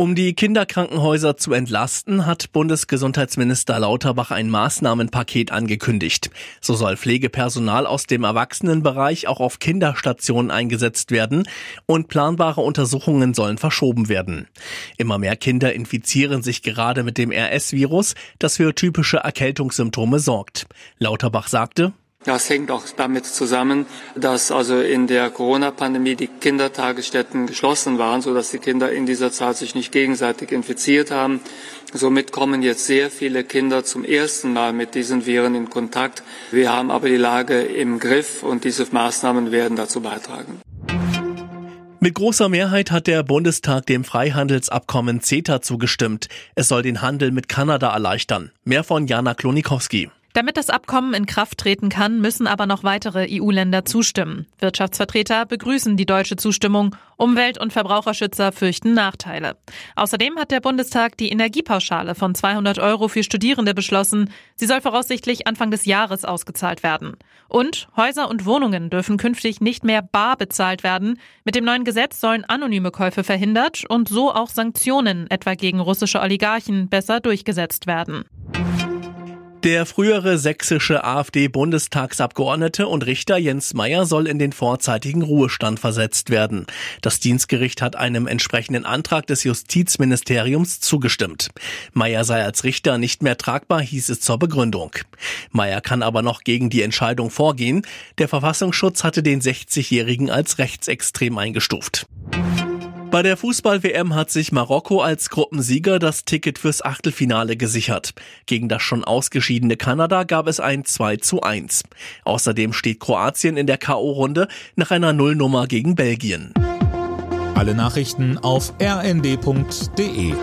Um die Kinderkrankenhäuser zu entlasten, hat Bundesgesundheitsminister Lauterbach ein Maßnahmenpaket angekündigt. So soll Pflegepersonal aus dem Erwachsenenbereich auch auf Kinderstationen eingesetzt werden und planbare Untersuchungen sollen verschoben werden. Immer mehr Kinder infizieren sich gerade mit dem RS-Virus, das für typische Erkältungssymptome sorgt. Lauterbach sagte, das hängt auch damit zusammen, dass also in der Corona-Pandemie die Kindertagesstätten geschlossen waren, sodass die Kinder in dieser Zeit sich nicht gegenseitig infiziert haben. Somit kommen jetzt sehr viele Kinder zum ersten Mal mit diesen Viren in Kontakt. Wir haben aber die Lage im Griff und diese Maßnahmen werden dazu beitragen. Mit großer Mehrheit hat der Bundestag dem Freihandelsabkommen CETA zugestimmt. Es soll den Handel mit Kanada erleichtern. Mehr von Jana Klonikowski. Damit das Abkommen in Kraft treten kann, müssen aber noch weitere EU-Länder zustimmen. Wirtschaftsvertreter begrüßen die deutsche Zustimmung, Umwelt- und Verbraucherschützer fürchten Nachteile. Außerdem hat der Bundestag die Energiepauschale von 200 Euro für Studierende beschlossen. Sie soll voraussichtlich Anfang des Jahres ausgezahlt werden. Und Häuser und Wohnungen dürfen künftig nicht mehr bar bezahlt werden. Mit dem neuen Gesetz sollen anonyme Käufe verhindert und so auch Sanktionen etwa gegen russische Oligarchen besser durchgesetzt werden. Der frühere sächsische AfD-Bundestagsabgeordnete und Richter Jens Meyer soll in den vorzeitigen Ruhestand versetzt werden. Das Dienstgericht hat einem entsprechenden Antrag des Justizministeriums zugestimmt. Meyer sei als Richter nicht mehr tragbar, hieß es zur Begründung. Meyer kann aber noch gegen die Entscheidung vorgehen. Der Verfassungsschutz hatte den 60-Jährigen als rechtsextrem eingestuft. Bei der Fußball-WM hat sich Marokko als Gruppensieger das Ticket fürs Achtelfinale gesichert. Gegen das schon ausgeschiedene Kanada gab es ein 2 zu 1. Außerdem steht Kroatien in der K.O.-Runde nach einer Nullnummer gegen Belgien. Alle Nachrichten auf rnd.de